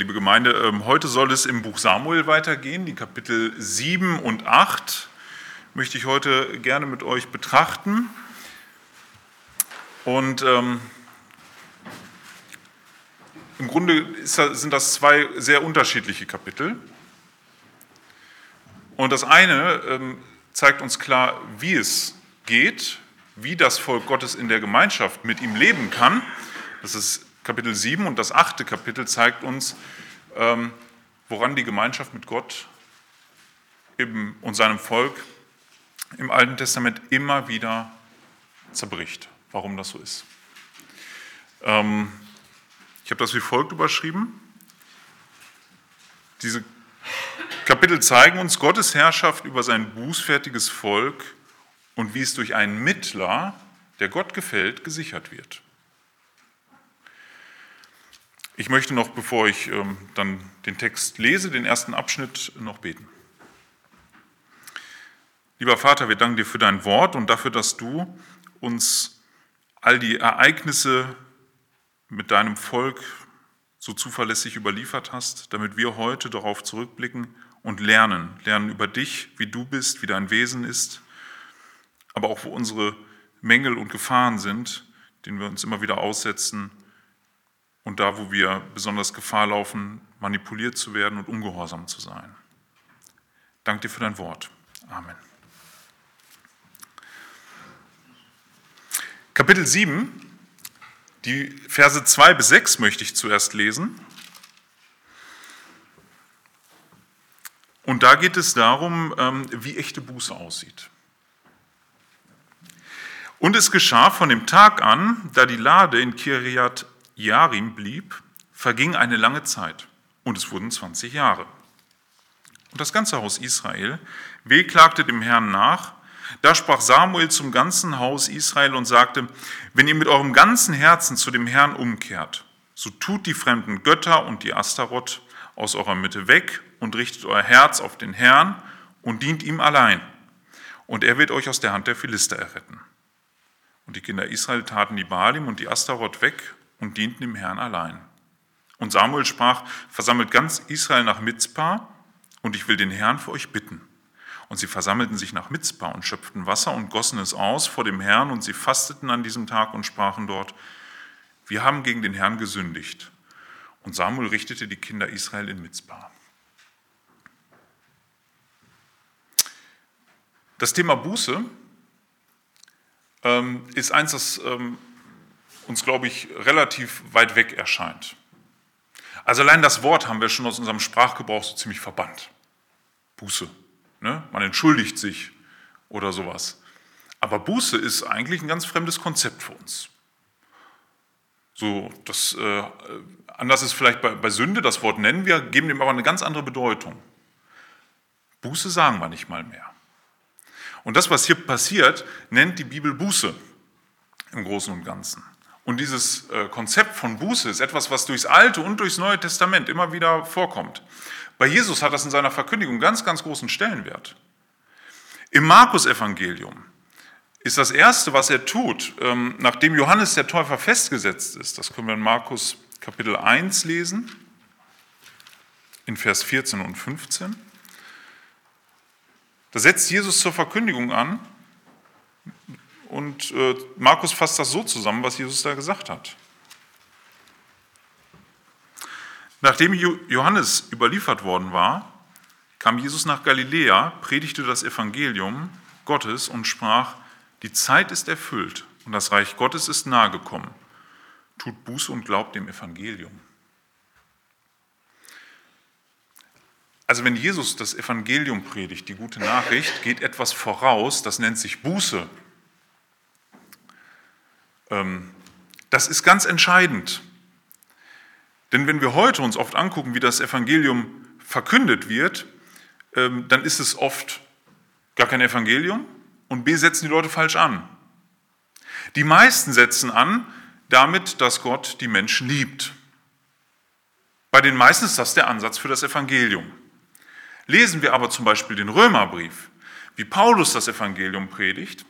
Liebe Gemeinde, ähm, heute soll es im Buch Samuel weitergehen. Die Kapitel 7 und 8 möchte ich heute gerne mit euch betrachten. Und ähm, im Grunde sind das zwei sehr unterschiedliche Kapitel. Und das eine ähm, zeigt uns klar, wie es geht, wie das Volk Gottes in der Gemeinschaft mit ihm leben kann. Das ist Kapitel 7 und das achte Kapitel zeigt uns, ähm, woran die Gemeinschaft mit Gott und seinem Volk im Alten Testament immer wieder zerbricht. Warum das so ist. Ähm, ich habe das wie folgt überschrieben. Diese Kapitel zeigen uns Gottes Herrschaft über sein bußfertiges Volk und wie es durch einen Mittler, der Gott gefällt, gesichert wird. Ich möchte noch, bevor ich ähm, dann den Text lese, den ersten Abschnitt noch beten. Lieber Vater, wir danken dir für dein Wort und dafür, dass du uns all die Ereignisse mit deinem Volk so zuverlässig überliefert hast, damit wir heute darauf zurückblicken und lernen, lernen über dich, wie du bist, wie dein Wesen ist, aber auch wo unsere Mängel und Gefahren sind, denen wir uns immer wieder aussetzen und da, wo wir besonders Gefahr laufen, manipuliert zu werden und ungehorsam zu sein. Dank dir für dein Wort. Amen. Kapitel 7, die Verse 2 bis 6 möchte ich zuerst lesen. Und da geht es darum, ähm, wie echte Buße aussieht. Und es geschah von dem Tag an, da die Lade in Kiriat Jarim blieb, verging eine lange Zeit und es wurden 20 Jahre. Und das ganze Haus Israel wehklagte dem Herrn nach. Da sprach Samuel zum ganzen Haus Israel und sagte, wenn ihr mit eurem ganzen Herzen zu dem Herrn umkehrt, so tut die fremden Götter und die Astaroth aus eurer Mitte weg und richtet euer Herz auf den Herrn und dient ihm allein. Und er wird euch aus der Hand der Philister erretten. Und die Kinder Israel taten die Balim und die Astaroth weg und dienten dem Herrn allein. Und Samuel sprach, versammelt ganz Israel nach Mizpah und ich will den Herrn für euch bitten. Und sie versammelten sich nach Mizpah und schöpften Wasser und gossen es aus vor dem Herrn und sie fasteten an diesem Tag und sprachen dort, wir haben gegen den Herrn gesündigt. Und Samuel richtete die Kinder Israel in Mizpah. Das Thema Buße ähm, ist eins, das ähm, uns, glaube ich, relativ weit weg erscheint. Also allein das Wort haben wir schon aus unserem Sprachgebrauch so ziemlich verbannt. Buße. Ne? Man entschuldigt sich oder sowas. Aber Buße ist eigentlich ein ganz fremdes Konzept für uns. So, das, äh, anders ist vielleicht bei, bei Sünde, das Wort nennen wir, geben dem aber eine ganz andere Bedeutung. Buße sagen wir nicht mal mehr. Und das, was hier passiert, nennt die Bibel Buße im Großen und Ganzen. Und dieses äh, Konzept von Buße ist etwas, was durchs Alte und durchs Neue Testament immer wieder vorkommt. Bei Jesus hat das in seiner Verkündigung ganz, ganz großen Stellenwert. Im Markus-Evangelium ist das Erste, was er tut, ähm, nachdem Johannes der Täufer festgesetzt ist, das können wir in Markus Kapitel 1 lesen, in Vers 14 und 15. Da setzt Jesus zur Verkündigung an und äh, Markus fasst das so zusammen, was Jesus da gesagt hat. Nachdem Johannes überliefert worden war, kam Jesus nach Galiläa, predigte das Evangelium Gottes und sprach, die Zeit ist erfüllt und das Reich Gottes ist nahegekommen. Tut Buße und glaubt dem Evangelium. Also wenn Jesus das Evangelium predigt, die gute Nachricht, geht etwas voraus, das nennt sich Buße. Ähm, das ist ganz entscheidend. Denn wenn wir heute uns oft angucken, wie das Evangelium verkündet wird, ähm, dann ist es oft gar kein Evangelium und B setzen die Leute falsch an. Die meisten setzen an damit, dass Gott die Menschen liebt. Bei den meisten ist das der Ansatz für das Evangelium. Lesen wir aber zum Beispiel den Römerbrief, wie Paulus das Evangelium predigt,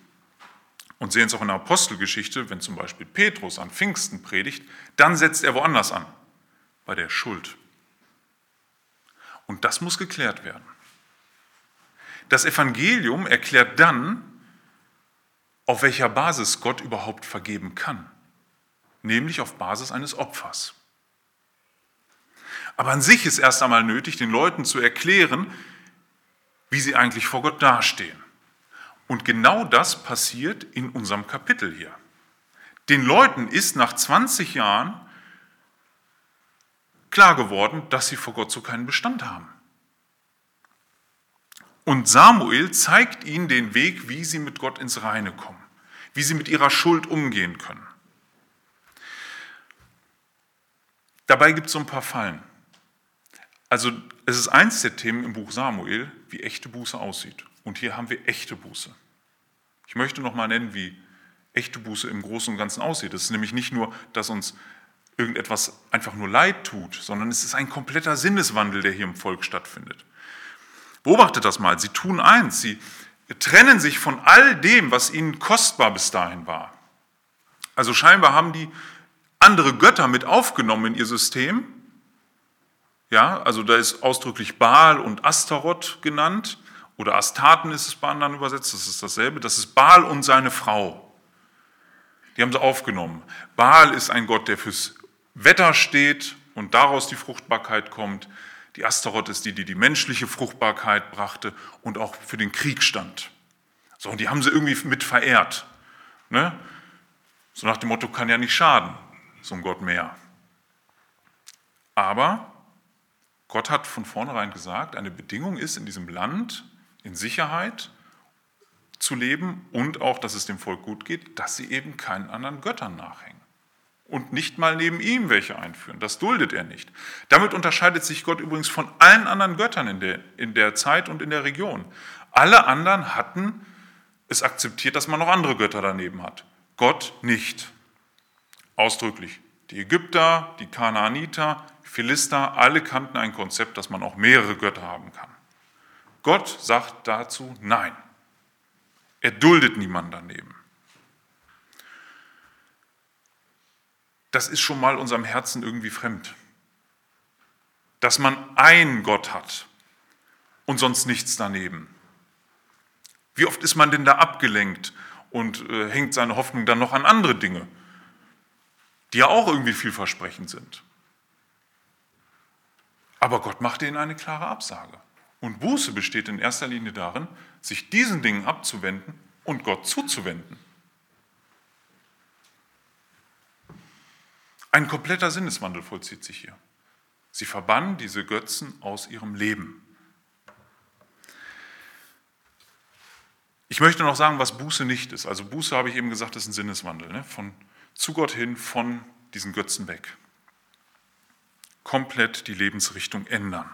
und sehen es auch in der Apostelgeschichte, wenn zum Beispiel Petrus an Pfingsten predigt, dann setzt er woanders an, bei der Schuld. Und das muss geklärt werden. Das Evangelium erklärt dann, auf welcher Basis Gott überhaupt vergeben kann, nämlich auf Basis eines Opfers. Aber an sich ist erst einmal nötig, den Leuten zu erklären, wie sie eigentlich vor Gott dastehen. Und genau das passiert in unserem Kapitel hier. Den Leuten ist nach 20 Jahren klar geworden, dass sie vor Gott so keinen Bestand haben. Und Samuel zeigt ihnen den Weg, wie sie mit Gott ins Reine kommen, wie sie mit ihrer Schuld umgehen können. Dabei gibt es so ein paar Fallen. Also es ist eins der Themen im Buch Samuel, wie echte Buße aussieht. Und hier haben wir echte Buße. Ich möchte noch mal nennen, wie echte Buße im Großen und Ganzen aussieht. Es ist nämlich nicht nur, dass uns irgendetwas einfach nur leid tut, sondern es ist ein kompletter Sinneswandel, der hier im Volk stattfindet. Beobachtet das mal. Sie tun eins, sie trennen sich von all dem, was ihnen kostbar bis dahin war. Also scheinbar haben die andere Götter mit aufgenommen in ihr System. Ja, also da ist ausdrücklich Baal und Astaroth genannt oder Astaten ist es bei anderen übersetzt, das ist dasselbe. Das ist Baal und seine Frau. Die haben sie aufgenommen. Baal ist ein Gott, der fürs Wetter steht und daraus die Fruchtbarkeit kommt. Die Astaroth ist die, die die menschliche Fruchtbarkeit brachte und auch für den Krieg stand. So, und die haben sie irgendwie mit verehrt. Ne? So nach dem Motto, kann ja nicht schaden, so ein Gott mehr. Aber Gott hat von vornherein gesagt, eine Bedingung ist, in diesem Land in Sicherheit zu leben und auch, dass es dem Volk gut geht, dass sie eben keinen anderen Göttern nachhängen und nicht mal neben ihm welche einführen. Das duldet er nicht. Damit unterscheidet sich Gott übrigens von allen anderen Göttern in der, in der Zeit und in der Region. Alle anderen hatten es akzeptiert, dass man noch andere Götter daneben hat. Gott nicht. Ausdrücklich. Die Ägypter, die Kanaaniter, Philister, alle kannten ein Konzept, dass man auch mehrere Götter haben kann. Gott sagt dazu Nein. Er duldet niemanden daneben. das ist schon mal unserem Herzen irgendwie fremd. Dass man einen Gott hat und sonst nichts daneben. Wie oft ist man denn da abgelenkt und äh, hängt seine Hoffnung dann noch an andere Dinge, die ja auch irgendwie vielversprechend sind. Aber Gott macht ihnen eine klare Absage. Und Buße besteht in erster Linie darin, sich diesen Dingen abzuwenden und Gott zuzuwenden. Ein kompletter Sinneswandel vollzieht sich hier. Sie verbannen diese Götzen aus ihrem Leben. Ich möchte noch sagen, was Buße nicht ist. Also Buße, habe ich eben gesagt, ist ein Sinneswandel. Ne? Von zu Gott hin, von diesen Götzen weg. Komplett die Lebensrichtung ändern.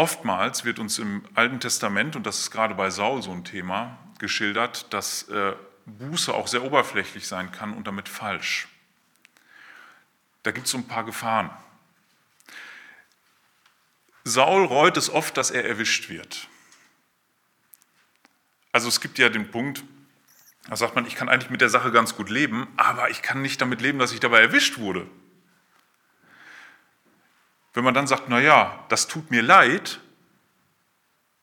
Oftmals wird uns im Alten Testament, und das ist gerade bei Saul so ein Thema, geschildert, dass äh, Buße auch sehr oberflächlich sein kann und damit falsch. Da gibt es so ein paar Gefahren. Saul reut es oft, dass er erwischt wird. Also es gibt ja den Punkt, da sagt man, ich kann eigentlich mit der Sache ganz gut leben, aber ich kann nicht damit leben, dass ich dabei erwischt wurde. Wenn man dann sagt, naja, das tut mir leid,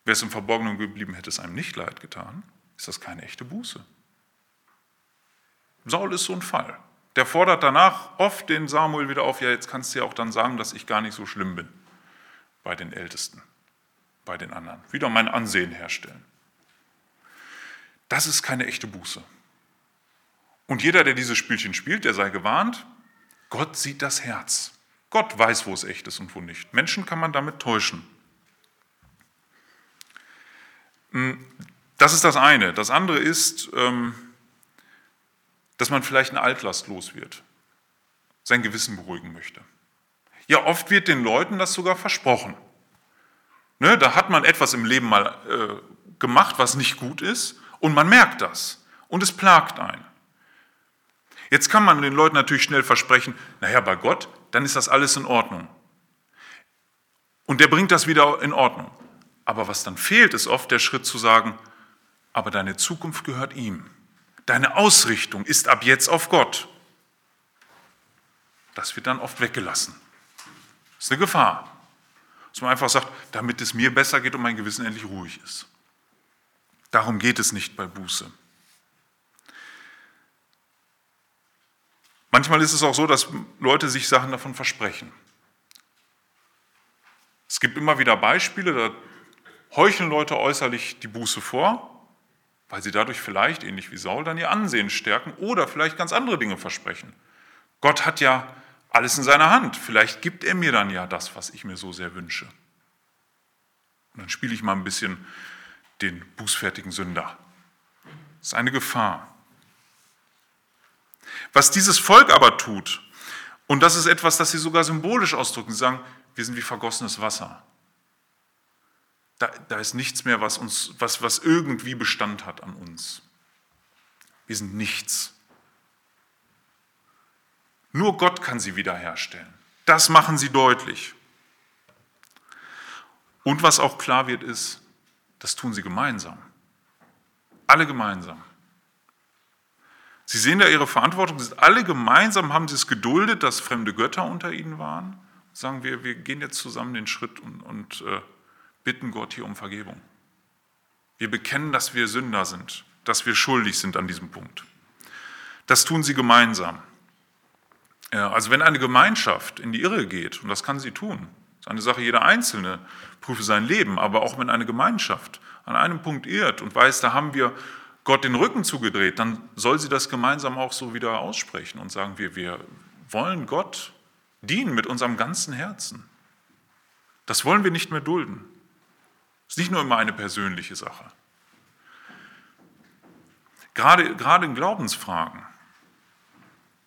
wäre es im Verborgenen geblieben, hätte es einem nicht leid getan, ist das keine echte Buße. Saul ist so ein Fall. Der fordert danach oft den Samuel wieder auf, ja, jetzt kannst du ja auch dann sagen, dass ich gar nicht so schlimm bin bei den Ältesten, bei den anderen. Wieder mein Ansehen herstellen. Das ist keine echte Buße. Und jeder, der dieses Spielchen spielt, der sei gewarnt, Gott sieht das Herz. Gott weiß, wo es echt ist und wo nicht. Menschen kann man damit täuschen. Hm, das ist das eine. Das andere ist, ähm, dass man vielleicht eine Altlast los wird, sein Gewissen beruhigen möchte. Ja, oft wird den Leuten das sogar versprochen. Ne, da hat man etwas im Leben mal äh, gemacht, was nicht gut ist, und man merkt das. Und es plagt einen. Jetzt kann man den Leuten natürlich schnell versprechen, naja, bei Gott, dann ist das alles in Ordnung. Und der bringt das wieder in Ordnung. Aber was dann fehlt, ist oft der Schritt zu sagen, aber deine Zukunft gehört ihm. Deine Ausrichtung ist ab jetzt auf Gott. Das wird dann oft weggelassen. Das ist eine Gefahr. Dass man einfach sagt, damit es mir besser geht und mein Gewissen endlich ruhig ist. Darum geht es nicht bei Buße. Manchmal ist es auch so, dass Leute sich Sachen davon versprechen. Es gibt immer wieder Beispiele, da heucheln Leute äußerlich die Buße vor, weil sie dadurch vielleicht, ähnlich wie Saul, dann ihr Ansehen stärken oder vielleicht ganz andere Dinge versprechen. Gott hat ja alles in seiner Hand. Vielleicht gibt er mir dann ja das, was ich mir so sehr wünsche. Und dann spiele ich mal ein bisschen den bußfertigen Sünder. Das ist eine Gefahr. Was dieses Volk aber tut, und das ist etwas, das sie sogar symbolisch ausdrücken, sie sagen, wir sind wie vergossenes Wasser. Da, da ist nichts mehr, was, uns, was, was irgendwie Bestand hat an uns. Wir sind nichts. Nur Gott kann sie wiederherstellen. Das machen sie deutlich. Und was auch klar wird, ist, das tun sie gemeinsam. Alle gemeinsam. Sie sehen da ihre Verantwortung, alle gemeinsam haben sie es geduldet, dass fremde Götter unter ihnen waren. Sagen wir, wir gehen jetzt zusammen den Schritt und, und äh, bitten Gott hier um Vergebung. Wir bekennen, dass wir Sünder sind, dass wir schuldig sind an diesem Punkt. Das tun sie gemeinsam. Also wenn eine Gemeinschaft in die Irre geht, und das kann sie tun, ist eine Sache, jeder Einzelne prüfe sein Leben, aber auch wenn eine Gemeinschaft an einem Punkt irrt und weiß, da haben wir Gott den Rücken zugedreht, dann soll sie das gemeinsam auch so wieder aussprechen und sagen, wir, wir wollen Gott dienen mit unserem ganzen Herzen. Das wollen wir nicht mehr dulden. Das ist nicht nur immer eine persönliche Sache. Gerade, gerade in Glaubensfragen,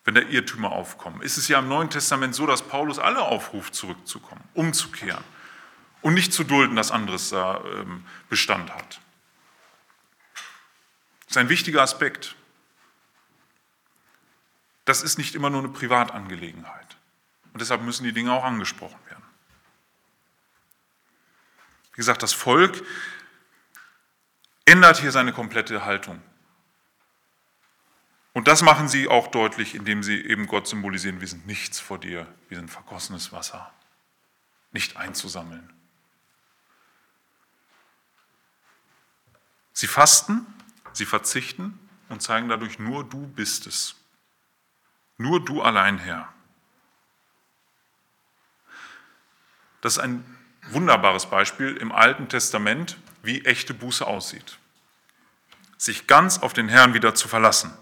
wenn da Irrtümer aufkommen, ist es ja im Neuen Testament so, dass Paulus alle aufruft, zurückzukommen, umzukehren und nicht zu dulden, dass anderes da ähm, Bestand hat. Das ist ein wichtiger Aspekt. Das ist nicht immer nur eine Privatangelegenheit. Und deshalb müssen die Dinge auch angesprochen werden. Wie gesagt, das Volk ändert hier seine komplette Haltung. Und das machen sie auch deutlich, indem sie eben Gott symbolisieren, wir sind nichts vor dir, wir sind vergossenes Wasser, nicht einzusammeln. Sie fasten, sie verzichten und zeigen dadurch, nur du bist es. Nur du allein Herr. Das ist ein wunderbares Beispiel im Alten Testament, wie echte Buße aussieht. Sich ganz auf den Herrn wieder zu verlassen.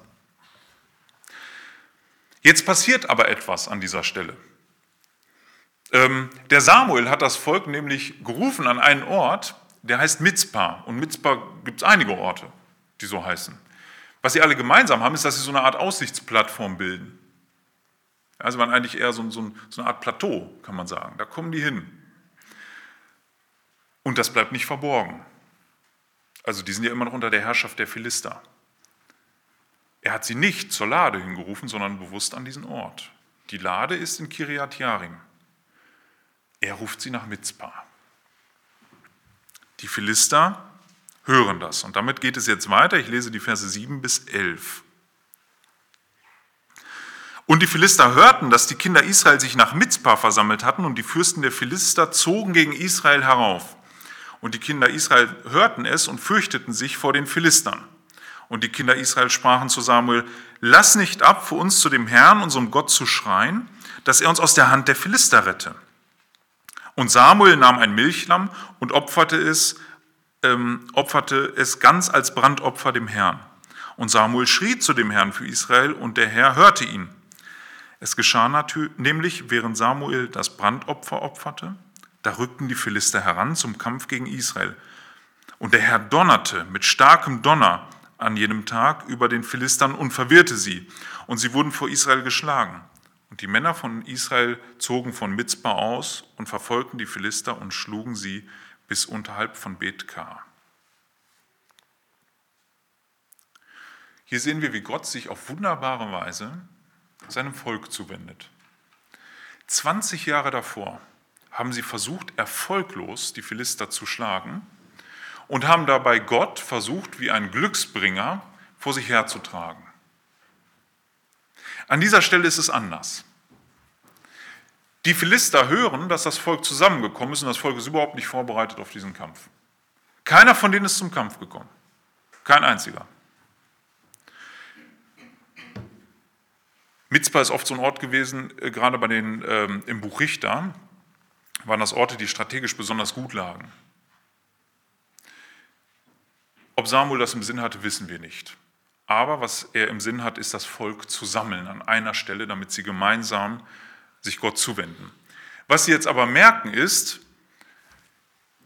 Jetzt passiert aber etwas an dieser Stelle. Ähm, der Samuel hat das Volk nämlich gerufen an einen Ort, der heißt Mitzpah. Und Mitzpah gibt es einige Orte, die so heißen. Was sie alle gemeinsam haben, ist, dass sie so eine Art Aussichtsplattform bilden. Also waren eigentlich eher so, so, so eine Art Plateau, kann man sagen. Da kommen die hin. Und das bleibt nicht verborgen. Also die sind ja immer noch unter der Herrschaft der Philister. Er hat sie nicht zur Lade hingerufen, sondern bewusst an diesen Ort. Die Lade ist in Kiriat Jarim. Er ruft sie nach Mitzpah. Die Philister hören das. Und damit geht es jetzt weiter. Ich lese die Verse 7 bis 11. Und die Philister hörten, dass die Kinder Israel sich nach Mitzpah versammelt hatten und die Fürsten der Philister zogen gegen Israel herauf. Und die Kinder Israel hörten es und fürchteten sich vor den Philistern. Und die Kinder Israel sprachen zu Samuel, lass nicht ab, für uns zu dem Herrn, unserem Gott, zu schreien, dass er uns aus der Hand der Philister rette. Und Samuel nahm ein Milchlamm und opferte es, ähm, opferte es ganz als Brandopfer dem Herrn. Und Samuel schrie zu dem Herrn für Israel und der Herr hörte ihn. Es geschah nämlich, während Samuel das Brandopfer opferte, da rückten die Philister heran zum Kampf gegen Israel. Und der Herr donnerte mit starkem Donner an jenem Tag über den Philistern und verwirrte sie. Und sie wurden vor Israel geschlagen. Und die Männer von Israel zogen von Mitzpah aus und verfolgten die Philister und schlugen sie bis unterhalb von Bethkar. Hier sehen wir, wie Gott sich auf wunderbare Weise seinem Volk zuwendet. 20 Jahre davor haben sie versucht, erfolglos die Philister zu schlagen und haben dabei Gott versucht, wie ein Glücksbringer vor sich herzutragen. An dieser Stelle ist es anders. Die Philister hören, dass das Volk zusammengekommen ist und das Volk ist überhaupt nicht vorbereitet auf diesen Kampf. Keiner von denen ist zum Kampf gekommen. Kein einziger. Mitzpah ist oft so ein Ort gewesen, äh, gerade bei den, ähm, im Buch Richter, waren das Orte, die strategisch besonders gut lagen. Ob Samuel das im Sinn hatte, wissen wir nicht. Aber was er im Sinn hat, ist das Volk zu sammeln an einer Stelle, damit sie gemeinsam sich Gott zuwenden. Was sie jetzt aber merken ist,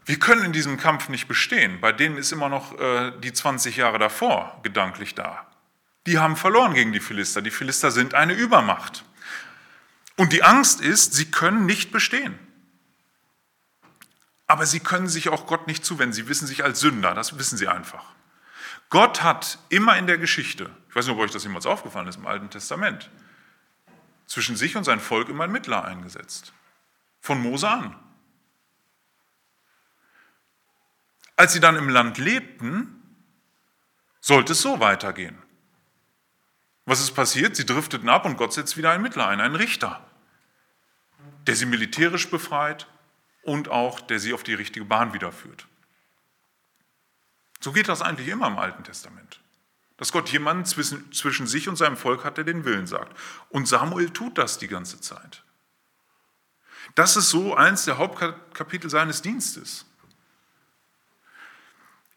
wir können in diesem Kampf nicht bestehen. Bei denen ist immer noch äh, die 20 Jahre davor gedanklich da. Die haben verloren gegen die Philister. Die Philister sind eine Übermacht. Und die Angst ist, sie können nicht bestehen. Aber sie können sich auch Gott nicht zuwenden. Sie wissen sich als Sünder, das wissen sie einfach. Gott hat immer in der Geschichte, ich weiß nicht, ob euch das jemals aufgefallen ist im Alten Testament, zwischen sich und sein Volk immer ein Mittler eingesetzt. Von Mose an. Als sie dann im Land lebten, sollte es so weitergehen. Was ist passiert? Sie drifteten ab und Gott setzt wieder einen Mittler ein, einen Richter, der sie militärisch befreit und auch der sie auf die richtige Bahn wiederführt. So geht das eigentlich immer im Alten Testament. Dass Gott jemanden zwischen, zwischen sich und seinem Volk hat, der den Willen sagt. Und Samuel tut das die ganze Zeit. Das ist so eins der Hauptkapitel seines Dienstes.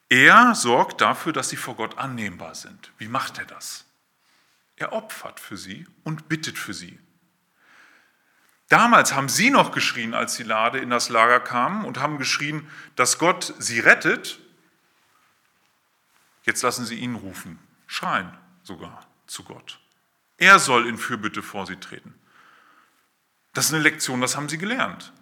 Er sorgt dafür, dass sie vor Gott annehmbar sind. Wie macht er das? Er opfert für sie und bittet für sie. Damals haben sie noch geschrien, als die Lade in das Lager kam und haben geschrien, dass Gott sie rettet. Jetzt lassen sie ihn rufen, schreien sogar zu Gott. Er soll in Fürbitte vor sie treten. Das ist eine Lektion, das haben sie gelernt.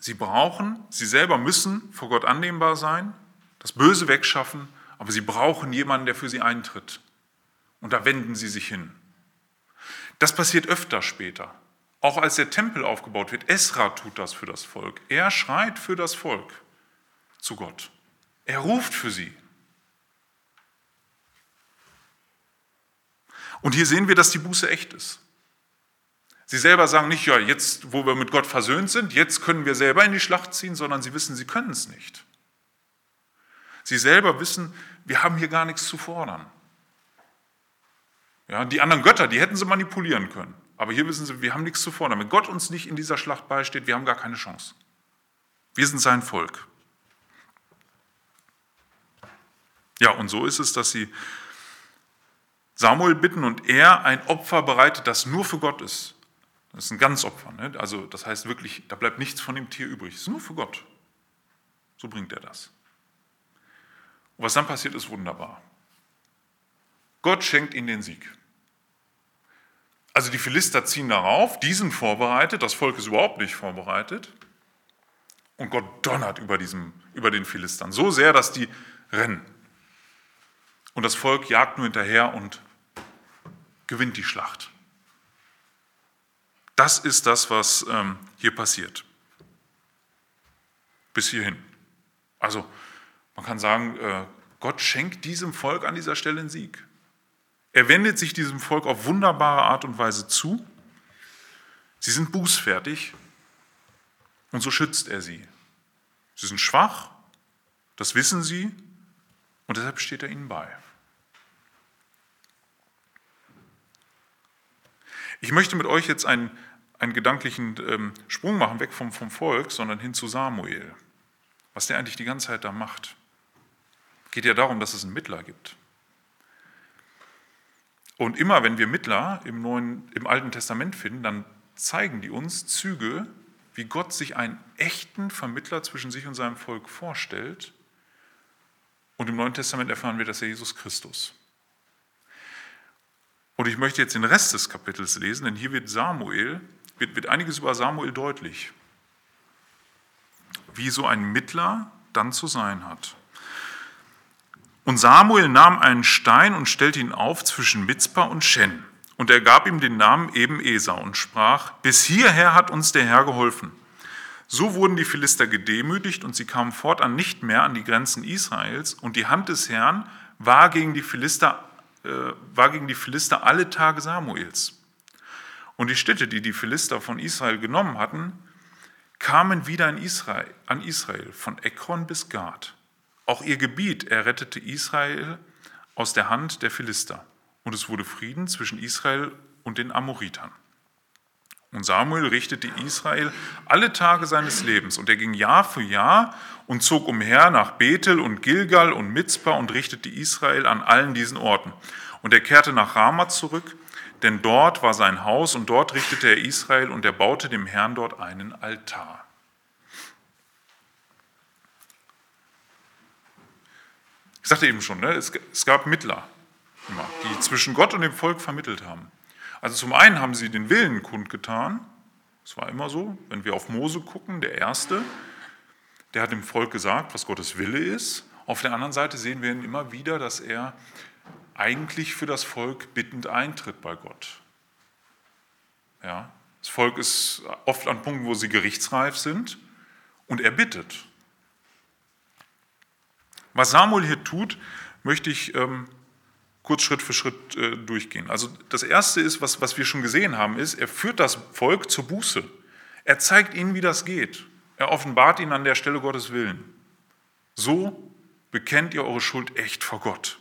Sie brauchen, sie selber müssen vor Gott annehmbar sein, das Böse wegschaffen, aber sie brauchen jemanden, der für sie eintritt. Und da wenden sie sich hin. Das passiert öfter später. Auch als der Tempel aufgebaut wird, Esra tut das für das Volk. Er schreit für das Volk zu Gott. Er ruft für sie. Und hier sehen wir, dass die Buße echt ist. Sie selber sagen nicht, ja, jetzt, wo wir mit Gott versöhnt sind, jetzt können wir selber in die Schlacht ziehen, sondern sie wissen, sie können es nicht. Sie selber wissen, wir haben hier gar nichts zu fordern. Ja, die anderen Götter, die hätten sie manipulieren können. Aber hier wissen sie, wir haben nichts zu fordern. Wenn Gott uns nicht in dieser Schlacht beisteht, wir haben gar keine Chance. Wir sind sein Volk. Ja, und so ist es, dass sie Samuel bitten und er ein Opfer bereitet, das nur für Gott ist. Das ist ein Ganzopfer. Ne? Also das heißt wirklich, da bleibt nichts von dem Tier übrig. Es ist nur für Gott. So bringt er das. Und was dann passiert, ist wunderbar. Gott schenkt ihnen den Sieg. Also die Philister ziehen darauf, die sind vorbereitet, das Volk ist überhaupt nicht vorbereitet. Und Gott donnert über, diesem, über den Philistern so sehr, dass die rennen. Und das Volk jagt nur hinterher und gewinnt die Schlacht. Das ist das, was ähm, hier passiert. Bis hierhin. Also man kann sagen, äh, Gott schenkt diesem Volk an dieser Stelle einen Sieg. Er wendet sich diesem Volk auf wunderbare Art und Weise zu. Sie sind bußfertig und so schützt er sie. Sie sind schwach, das wissen sie und deshalb steht er ihnen bei. Ich möchte mit euch jetzt einen, einen gedanklichen ähm, Sprung machen, weg vom, vom Volk, sondern hin zu Samuel. Was der eigentlich die ganze Zeit da macht. Geht ja darum, dass es einen Mittler gibt. Und immer wenn wir Mittler im, Neuen, im Alten Testament finden, dann zeigen die uns Züge, wie Gott sich einen echten Vermittler zwischen sich und seinem Volk vorstellt. Und im Neuen Testament erfahren wir, dass er Jesus Christus. Und ich möchte jetzt den Rest des Kapitels lesen, denn hier wird Samuel, wird, wird einiges über Samuel deutlich, wie so ein Mittler dann zu sein hat. Und Samuel nahm einen Stein und stellte ihn auf zwischen Mitzpah und Shen. Und er gab ihm den Namen eben Esau und sprach, bis hierher hat uns der Herr geholfen. So wurden die Philister gedemütigt und sie kamen fortan nicht mehr an die Grenzen Israels und die Hand des Herrn war gegen die Philister, war gegen die Philister alle Tage Samuels. Und die Städte, die die Philister von Israel genommen hatten, kamen wieder in Israel, an Israel, von Ekron bis Gad. Auch ihr Gebiet errettete Israel aus der Hand der Philister. Und es wurde Frieden zwischen Israel und den Amoritern. Und Samuel richtete Israel alle Tage seines Lebens. Und er ging Jahr für Jahr und zog umher nach Bethel und Gilgal und Mitzpah und richtete Israel an allen diesen Orten. Und er kehrte nach Rama zurück, denn dort war sein Haus und dort richtete er Israel und er baute dem Herrn dort einen Altar. Ich sagte eben schon, ne, es, gab Mittler, die zwischen Gott und dem Volk vermittelt haben. Also zum einen haben sie den Willen kundgetan, das war immer so, wenn wir auf Mose gucken, der Erste, der hat dem Volk gesagt, was Gottes Wille ist. Auf der anderen Seite sehen wir ihn immer wieder, dass er eigentlich für das Volk bittend eintritt bei Gott. Ja, das Volk ist oft an Punkten, wo sie gerichtsreif sind und er bittet. Was Samuel hier tut, möchte ich ähm, kurz Schritt für Schritt äh, durchgehen. Also das Erste ist, was, was wir schon gesehen haben, ist, er führt das Volk zur Buße. Er zeigt ihnen, wie das geht. Er offenbart ihnen an der Stelle Gottes Willen. So bekennt ihr eure Schuld echt vor Gott.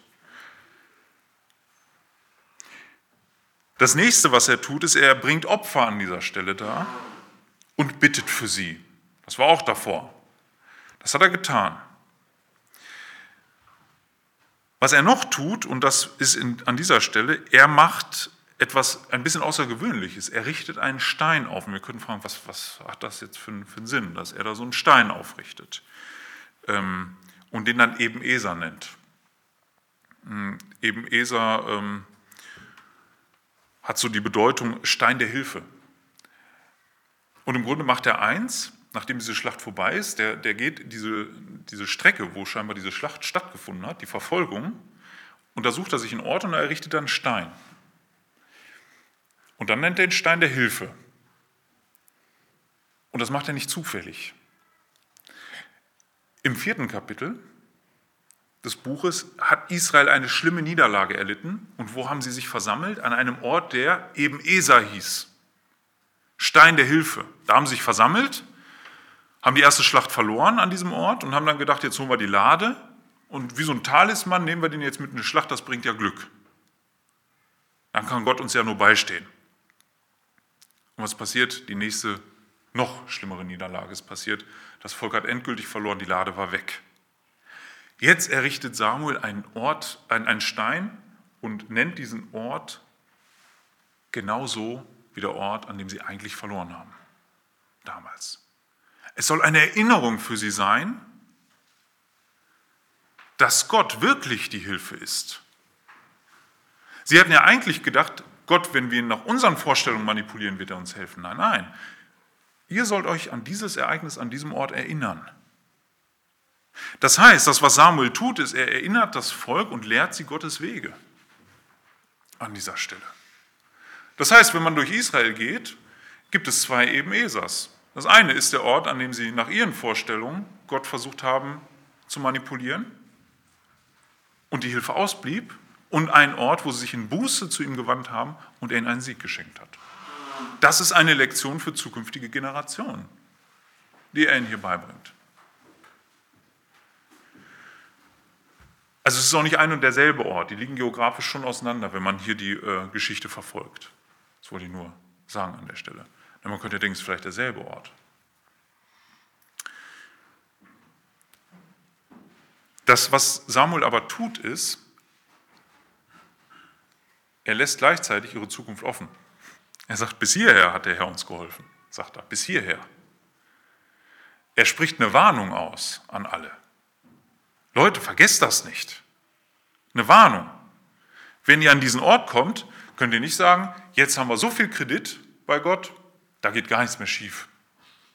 Das nächste, was er tut, ist, er bringt Opfer an dieser Stelle da und bittet für sie. Das war auch davor. Das hat er getan. Was er noch tut, und das ist in, an dieser Stelle, er macht etwas ein bisschen Außergewöhnliches. Er richtet einen Stein auf. Und wir können fragen, was, was hat das jetzt für, für, einen Sinn, dass er da so einen Stein aufrichtet ähm, und den dann eben Eser nennt. Ähm, eben Eser ähm, hat so die Bedeutung Stein der Hilfe. Und im Grunde macht er eins, nachdem diese Schlacht vorbei ist, der, der geht diese, diese Strecke, wo scheinbar diese Schlacht stattgefunden hat, die Verfolgung, und da sucht er sich einen Ort und er errichtet dann einen Stein. Und dann nennt er den Stein der Hilfe. Und das macht er nicht zufällig. Im vierten Kapitel des Buches hat Israel eine schlimme Niederlage erlitten. Und wo haben sie sich versammelt? An einem Ort, der eben Esa hieß. Stein der Hilfe. Da haben sie sich versammelt haben die erste Schlacht verloren an diesem Ort und haben dann gedacht, jetzt holen wir die Lade und wie so ein Talisman nehmen wir den jetzt mit in die Schlacht, das bringt ja Glück. Dann kann Gott uns ja nur beistehen. Und was passiert? Die nächste, noch schlimmere Niederlage ist passiert. Das Volk hat endgültig verloren, die Lade war weg. Jetzt errichtet Samuel einen Ort, einen Stein und nennt diesen Ort genauso wie der Ort, an dem sie eigentlich verloren haben. Damals. Es soll eine Erinnerung für sie sein, dass Gott wirklich die Hilfe ist. Sie hatten ja eigentlich gedacht, Gott, wenn wir ihn nach unseren Vorstellungen manipulieren, wird er uns helfen. Nein, nein. Ihr sollt euch an dieses Ereignis, an diesem Ort erinnern. Das heißt, das, was Samuel tut, ist, er erinnert das Volk und lehrt sie Gottes Wege an dieser Stelle. Das heißt, wenn man durch Israel geht, gibt es zwei Ebenesers. Das eine ist der Ort, an dem sie nach ihren Vorstellungen Gott versucht haben zu manipulieren und die Hilfe ausblieb, und ein Ort, wo sie sich in Buße zu ihm gewandt haben und er ihnen einen Sieg geschenkt hat. Das ist eine Lektion für zukünftige Generationen, die er ihnen hier beibringt. Also es ist auch nicht ein und derselbe Ort, die liegen geografisch schon auseinander, wenn man hier die äh, Geschichte verfolgt. Das wollte ich nur sagen an der Stelle. Ja, man könnte denken, es ist vielleicht derselbe Ort. Das, was Samuel aber tut, ist, er lässt gleichzeitig ihre Zukunft offen. Er sagt, bis hierher hat der Herr uns geholfen, sagt er, bis hierher. Er spricht eine Warnung aus an alle. Leute, vergesst das nicht. Eine Warnung. Wenn ihr an diesen Ort kommt, könnt ihr nicht sagen, jetzt haben wir so viel Kredit bei Gott, da geht gar nichts mehr schief.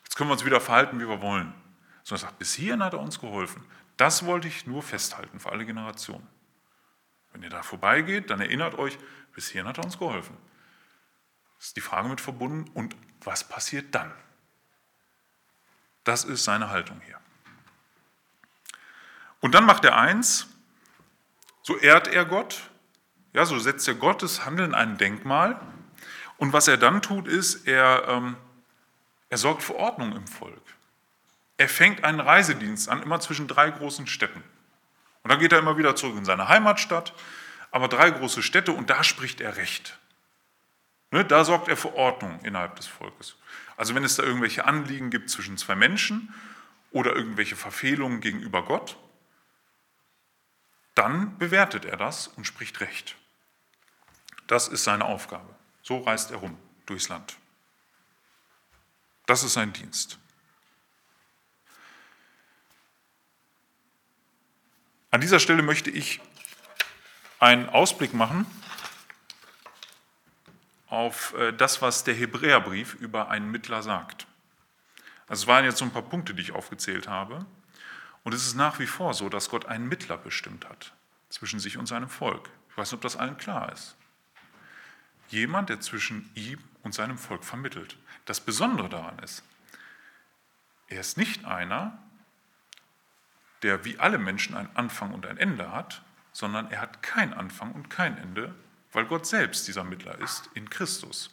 Jetzt können wir uns wieder verhalten, wie wir wollen. Sondern er sagt, bis hierhin hat er uns geholfen. Das wollte ich nur festhalten für alle Generationen. Wenn ihr da vorbeigeht, dann erinnert euch, bis hierhin hat er uns geholfen. Das ist die Frage mit verbunden. Und was passiert dann? Das ist seine Haltung hier. Und dann macht er eins, so ehrt er Gott, ja, so setzt er Gottes Handeln ein Denkmal Und was er dann tut, ist, er, ähm, er sorgt für Ordnung im Volk. Er fängt einen Reisedienst an, immer zwischen drei großen Städten. Und dann geht er immer wieder zurück in seine Heimatstadt, aber drei große Städte und da spricht er Recht. Ne, da sorgt er für Ordnung innerhalb des Volkes. Also wenn es da irgendwelche Anliegen gibt zwischen zwei Menschen oder irgendwelche Verfehlungen gegenüber Gott, dann bewertet er das und spricht Recht. Das ist seine Aufgabe. So reist er rum durchs Land. Das ist sein Dienst. An dieser Stelle möchte ich einen Ausblick machen auf äh, das, was der Hebräerbrief über einen Mittler sagt. Also es waren jetzt so ein paar Punkte, die ich aufgezählt habe. Und es ist nach wie vor so, dass Gott einen Mittler bestimmt hat zwischen sich und seinem Volk. Ich weiß nicht, ob das allen klar ist. Jemand, der zwischen ihm und seinem Volk vermittelt. Das Besondere daran ist, er ist nicht einer, der wie alle Menschen einen Anfang und ein Ende hat, sondern er hat kein Anfang und kein Ende, weil Gott selbst dieser Mittler ist in Christus.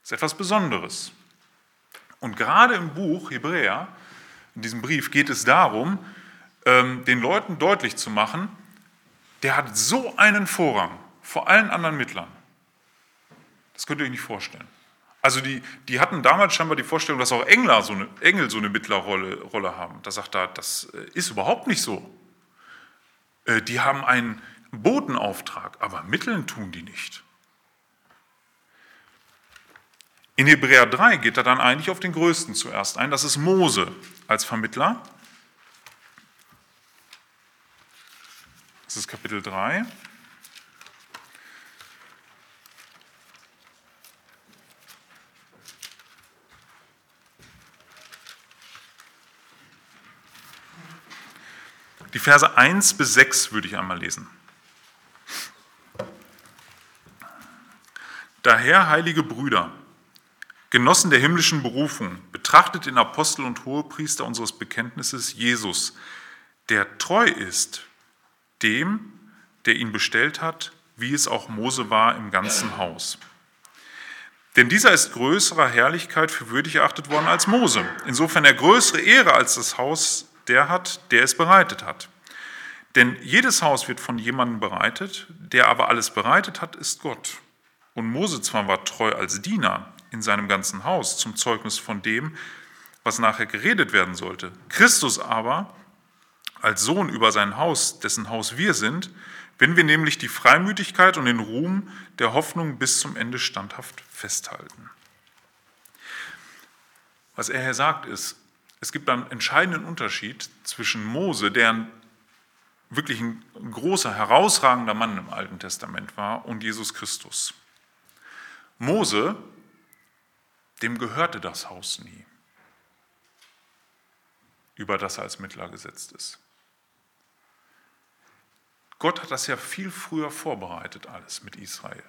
Das ist etwas Besonderes. Und gerade im Buch Hebräer, in diesem Brief, geht es darum, ähm, den Leuten deutlich zu machen, der hat so einen Vorrang vor allen anderen Mittlern. Das könnt ihr euch nicht vorstellen. Also die, die hatten damals scheinbar die Vorstellung, dass auch Engler so eine, Engel so eine Mittlerrolle Rolle haben. Da sagt er, das äh, ist überhaupt nicht so. Äh, die haben einen Botenauftrag, aber mitteln tun die nicht. In Hebräer 3 geht er dann eigentlich auf den Größten zuerst ein, das ist Mose als Vermittler. Das ist Kapitel 3. Die Verse 1 bis 6 würde ich einmal lesen. Daher, heilige Brüder, Genossen der himmlischen Berufung, betrachtet den Apostel und Hohepriester unseres Bekenntnisses, Jesus, der treu ist dem, der ihn bestellt hat, wie es auch Mose war im ganzen Haus. Denn dieser ist größerer Herrlichkeit für würdig erachtet worden als Mose. Insofern er größere Ehre als das Haus der hat, der es bereitet hat. Denn jedes Haus wird von jemandem bereitet, der aber alles bereitet hat, ist Gott. Und Mose zwar war treu als Diener in seinem ganzen Haus zum Zeugnis von dem, was nachher geredet werden sollte. Christus aber als Sohn über sein Haus, dessen Haus wir sind, wenn wir nämlich die Freimütigkeit und den Ruhm der Hoffnung bis zum Ende standhaft festhalten. Was er hier sagt ist, es gibt einen entscheidenden Unterschied zwischen Mose, der wirklich ein großer, herausragender Mann im Alten Testament war, und Jesus Christus. Mose, dem gehörte das Haus nie, über das er als Mittler gesetzt ist. Gott hat das ja viel früher vorbereitet, alles mit Israel.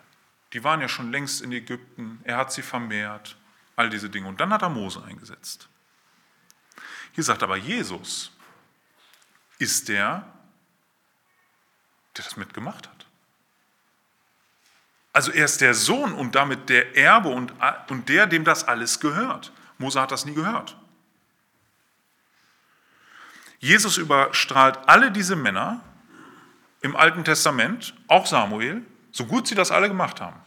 Die waren ja schon längst in Ägypten, er hat sie vermehrt, all diese Dinge. Und dann hat er Mose eingesetzt. Hier sagt aber Jesus, ist der, der das mitgemacht hat. Also er ist der Sohn und damit der Erbe und, und der, dem das alles gehört. Mose hat das nie gehört. Jesus überstrahlt alle diese Männer im Alten Testament, auch Samuel, so gut sie das alle gemacht haben.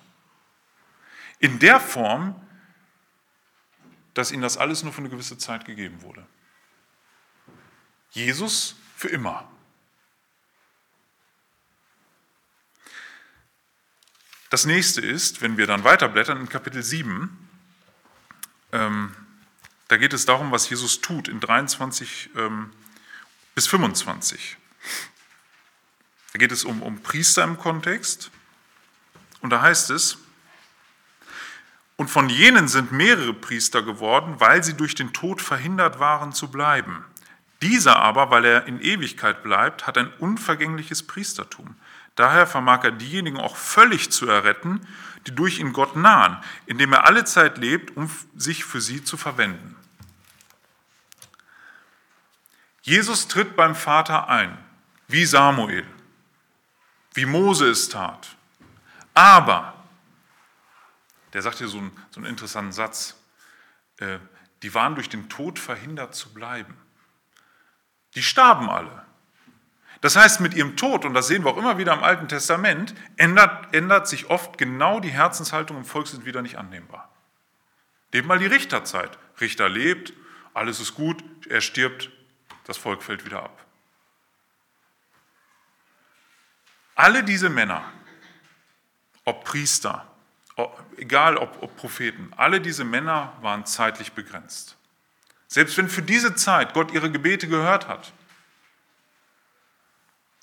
In der Form, dass ihnen das alles nur für eine gewisse Zeit gegeben wurde. Jesus für immer. Das nächste ist, wenn wir dann weiterblättern in Kapitel 7, ähm, da geht es darum, was Jesus tut in 23 ähm, bis 25. Da geht es um, um Priester im Kontext. Und da heißt es, und von jenen sind mehrere Priester geworden, weil sie durch den Tod verhindert waren zu bleiben. Dieser aber, weil er in Ewigkeit bleibt, hat ein unvergängliches Priestertum. Daher vermag er diejenigen auch völlig zu erretten, die durch ihn Gott nahen, indem er alle Zeit lebt, um sich für sie zu verwenden. Jesus tritt beim Vater ein, wie Samuel, wie Mose es tat. Aber der sagt hier so einen, so einen interessanten Satz. Äh, die waren durch den Tod verhindert zu bleiben. Die starben alle. Das heißt, mit ihrem Tod, und das sehen wir auch immer wieder im Alten Testament, ändert, ändert sich oft genau die Herzenshaltung im Volk, sind wieder nicht annehmbar. Nehmt mal die Richterzeit. Richter lebt, alles ist gut, er stirbt, das Volk fällt wieder ab. Alle diese Männer, ob Priester, egal ob, ob Propheten, alle diese Männer waren zeitlich begrenzt. Selbst wenn für diese Zeit Gott ihre Gebete gehört hat,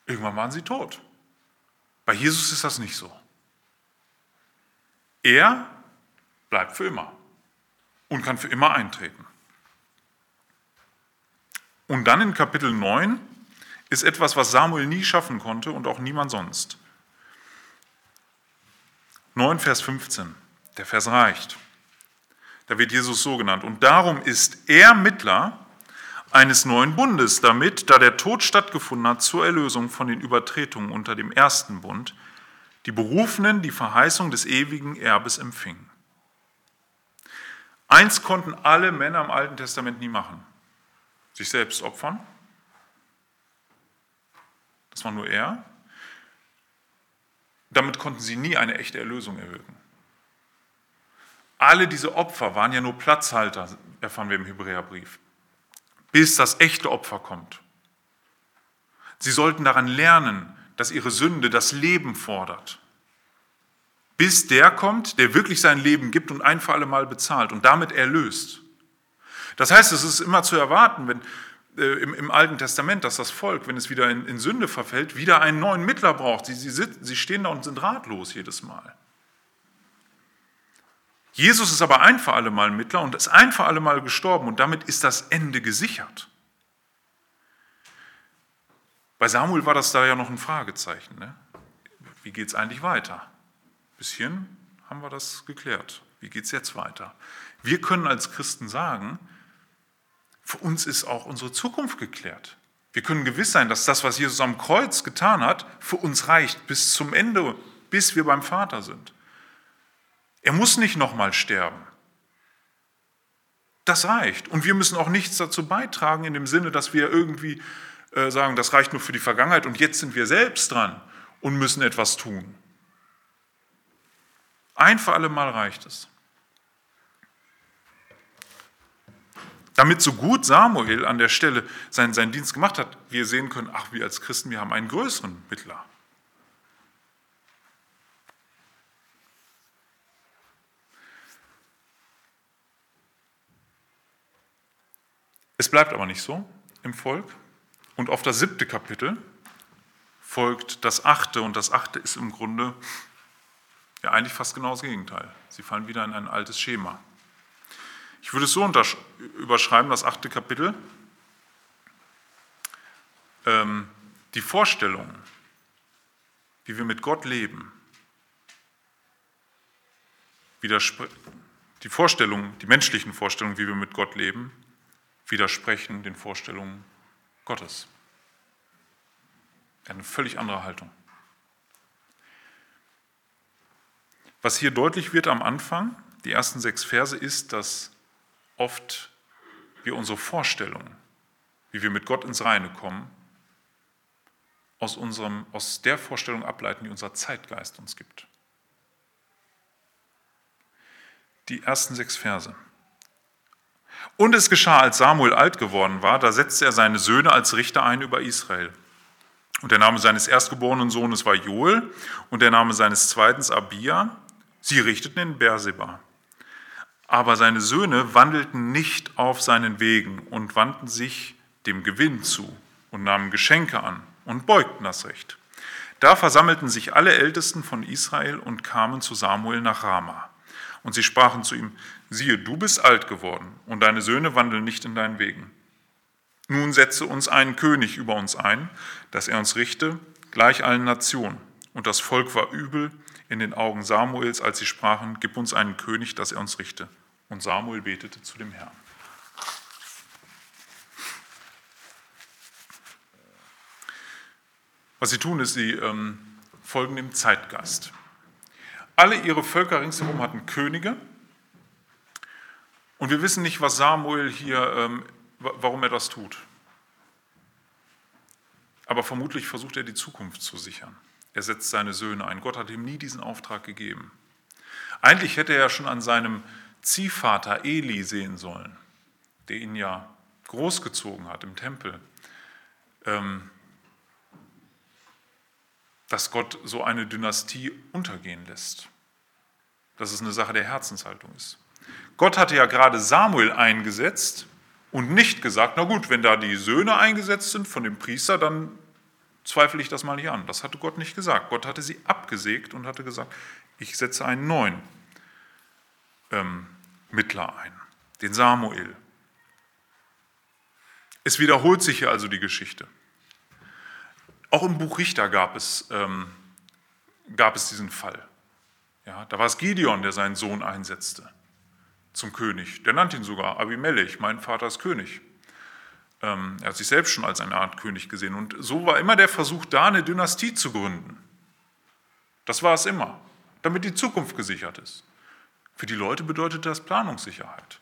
irgendwann waren sie tot. Bei Jesus ist das nicht so. Er bleibt für immer und kann für immer eintreten. Und dann in Kapitel 9 ist etwas, was Samuel nie schaffen konnte und auch niemand sonst. 9, Vers 15, der Vers reicht. Da wird Jesus so genannt. Und darum ist er Mittler eines neuen Bundes, damit, da der Tod stattgefunden hat zur Erlösung von den Übertretungen unter dem ersten Bund, die Berufenen die Verheißung des ewigen Erbes empfingen. Eins konnten alle Männer im Alten Testament nie machen. Sich selbst opfern. Das war nur er. Damit konnten sie nie eine echte Erlösung erwirken. Alle diese Opfer waren ja nur Platzhalter, erfahren wir im Hebräerbrief, bis das echte Opfer kommt. Sie sollten daran lernen, dass ihre Sünde das Leben fordert. Bis der kommt, der wirklich sein Leben gibt und ein für alle Mal bezahlt und damit erlöst. Das heißt, es ist immer zu erwarten, wenn, äh, im, im, Alten Testament, dass das Volk, wenn es wieder in, in Sünde verfällt, wieder einen neuen Mittler braucht. Sie, sie, sie stehen da und sind ratlos jedes Mal. Jesus ist aber ein für alle Mal Mittler und ist ein für alle Mal gestorben und damit ist das Ende gesichert. Bei Samuel war das da ja noch ein Fragezeichen. Ne? Wie geht es eigentlich weiter? Bis hierhin haben wir das geklärt. Wie geht es jetzt weiter? Wir können als Christen sagen, für uns ist auch unsere Zukunft geklärt. Wir können gewiss sein, dass das, was Jesus am Kreuz getan hat, für uns reicht bis zum Ende, bis wir beim Vater sind. Er muss nicht nochmal sterben. Das reicht. Und wir müssen auch nichts dazu beitragen in dem Sinne, dass wir irgendwie äh, sagen, das reicht nur für die Vergangenheit und jetzt sind wir selbst dran und müssen etwas tun. Ein für alle Mal reicht es. Damit so gut Samuel an der Stelle seinen, seinen Dienst gemacht hat, wir sehen können, ach, wir als Christen, wir haben einen größeren Mittler. Es bleibt aber nicht so im Volk. Und auf das siebte Kapitel folgt das achte. Und das achte ist im Grunde ja eigentlich fast genau das Gegenteil. Sie fallen wieder in ein altes Schema. Ich würde es so überschreiben, das achte Kapitel. Ähm, die Vorstellung, wie wir mit Gott leben, die Vorstellungen, die menschlichen Vorstellungen, wie wir mit Gott leben, widersprechen den Vorstellungen Gottes. Eine völlig andere Haltung. Was hier deutlich wird am Anfang, die ersten sechs Verse, ist, dass oft wir unsere Vorstellungen, wie wir mit Gott ins Reine kommen, aus, unserem, aus der Vorstellung ableiten, die unser Zeitgeist uns gibt. Die ersten sechs Verse. Und es geschah, als Samuel alt geworden war, da setzte er seine Söhne als Richter ein über Israel. Und der Name seines erstgeborenen Sohnes war Joel und der Name seines zweiten Abia. Sie richteten in Berseba. Aber seine Söhne wandelten nicht auf seinen Wegen und wandten sich dem Gewinn zu und nahmen Geschenke an und beugten das Recht. Da versammelten sich alle Ältesten von Israel und kamen zu Samuel nach Rama. Und sie sprachen zu ihm, siehe, du bist alt geworden und deine Söhne wandeln nicht in deinen Wegen. Nun setze uns einen König über uns ein, dass er uns richte, gleich allen Nationen. Und das Volk war übel in den Augen Samuels, als sie sprachen, gib uns einen König, dass er uns richte. Und Samuel betete zu dem Herrn. Was sie tun, ist, sie ähm, folgen dem Zeitgeist. Alle ihre Völker ringsherum hatten Könige. Und wir wissen nicht, was Samuel hier, ähm, warum er das tut. Aber vermutlich versucht er die Zukunft zu sichern. Er setzt seine Söhne ein. Gott hat ihm nie diesen Auftrag gegeben. Eigentlich hätte er schon an seinem Ziehvater Eli sehen sollen, der ihn ja großgezogen hat im Tempel, ähm, dass Gott so eine Dynastie untergehen lässt. Dass es eine Sache der Herzenshaltung ist. Gott hatte ja gerade Samuel eingesetzt und nicht gesagt, na gut, wenn da die Söhne eingesetzt sind von dem Priester, dann zweifle ich das mal nicht an. Das hatte Gott nicht gesagt. Gott hatte sie abgesägt und hatte gesagt, ich setze einen neuen ähm, Mittler ein, den Samuel. Es wiederholt sich hier also die Geschichte. Auch im Buch Richter gab es, ähm, gab es diesen Fall. Ja, da war es Gideon, der seinen Sohn einsetzte zum König. Der nannte ihn sogar Abimelech, mein Vater ist König. Ähm, er hat sich selbst schon als eine Art König gesehen. Und so war immer der Versuch da, eine Dynastie zu gründen. Das war es immer, damit die Zukunft gesichert ist. Für die Leute bedeutet das Planungssicherheit.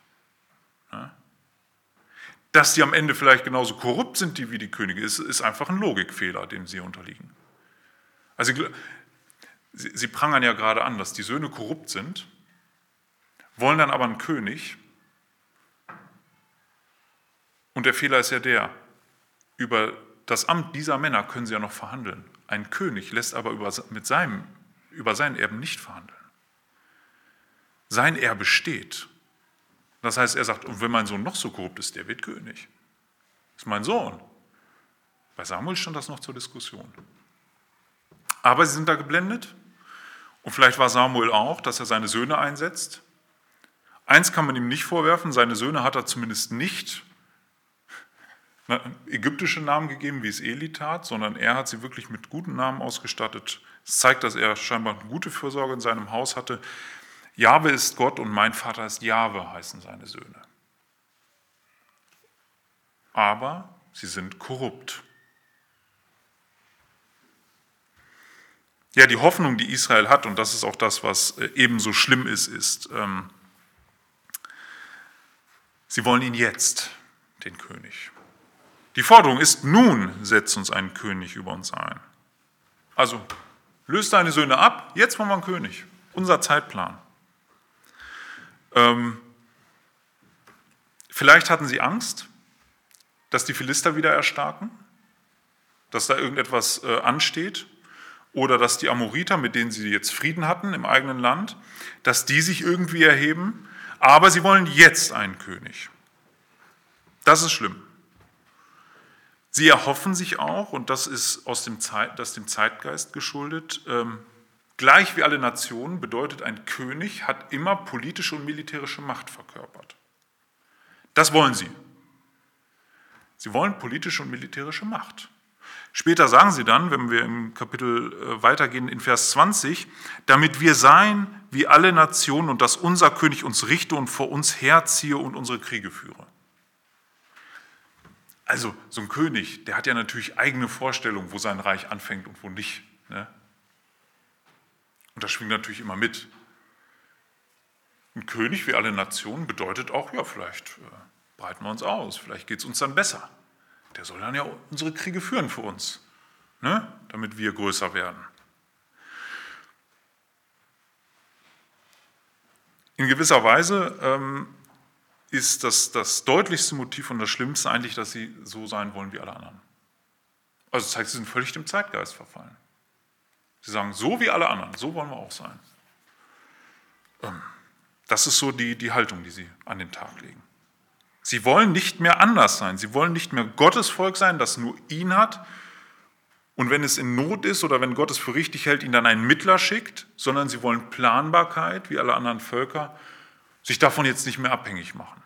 Dass die am Ende vielleicht genauso korrupt sind wie die Könige, ist, einfach ein Logikfehler, dem sie unterliegen. Also sie prangern ja gerade an, dass die Söhne korrupt sind, wollen dann aber einen König. Und der Fehler ist ja der, über das Amt dieser Männer können sie ja noch verhandeln. Ein König lässt aber über, mit seinem, über seinen Erben nicht verhandeln. Sein Erbe steht. Das heißt, er sagt, und wenn mein Sohn noch so korrupt ist, der wird König. Das ist mein Sohn. Bei Samuel stand das noch zur Diskussion. Aber sie sind da geblendet. Und vielleicht war Samuel auch, dass er seine Söhne einsetzt. Eins kann man ihm nicht vorwerfen, seine Söhne hat er zumindest nicht ägyptische Namen gegeben, wie es Eli tat, sondern er hat sie wirklich mit guten Namen ausgestattet. Es zeigt, dass er scheinbar eine gute Fürsorge in seinem Haus hatte. Jahwe ist Gott und mein Vater ist Jahwe, heißen seine Söhne. Aber sie sind korrupt. Ja, die Hoffnung, die Israel hat, und das ist auch das, was äh, ebenso schlimm ist, ist, ähm, sie wollen ihn jetzt, den König. Die Forderung ist, nun setzt uns einen König über uns ein. Also, löst deine Söhne ab, jetzt wollen wir einen König. Unser Zeitplan. Ähm, vielleicht hatten sie Angst, dass die Philister wieder erstarken, dass da irgendetwas äh, ansteht oder dass die Amoriter, mit denen sie jetzt Frieden hatten im eigenen Land, dass die sich irgendwie erheben, aber sie wollen jetzt einen König. Das ist schlimm. Sie erhoffen sich auch, und das ist aus dem, Zeit, das dem Zeitgeist geschuldet, ähm, Gleich wie alle Nationen bedeutet, ein König hat immer politische und militärische Macht verkörpert. Das wollen sie. Sie wollen politische und militärische Macht. Später sagen sie dann, wenn wir im Kapitel äh, weitergehen, in Vers 20, damit wir seien wie alle Nationen und dass unser König uns richte und vor uns herziehe und unsere Kriege führe. Also so ein König, der hat ja natürlich eigene Vorstellungen, wo sein Reich anfängt und wo nicht. Ne? Und das schwingt natürlich immer mit. Ein König wie alle Nationen bedeutet auch, ja, vielleicht äh, breiten wir uns aus, vielleicht geht es uns dann besser. Der soll dann ja unsere Kriege führen für uns, ne? damit wir größer werden. In gewisser Weise ähm, ist das, das deutlichste Motiv und das Schlimmste eigentlich, dass sie so sein wollen wie alle anderen. Also das zeigt, sie sind völlig dem Zeitgeist verfallen. Sie sagen, so wie alle anderen, so wollen wir auch sein. Ähm, das ist so die, die Haltung, die sie an den Tag legen. Sie wollen nicht mehr anders sein. Sie wollen nicht mehr Gottes Volk sein, das nur ihn hat. Und wenn es in Not ist oder wenn Gott es für richtig hält, ihn dann einen Mittler schickt, sondern sie wollen Planbarkeit, wie alle anderen Völker, sich davon jetzt nicht mehr abhängig machen.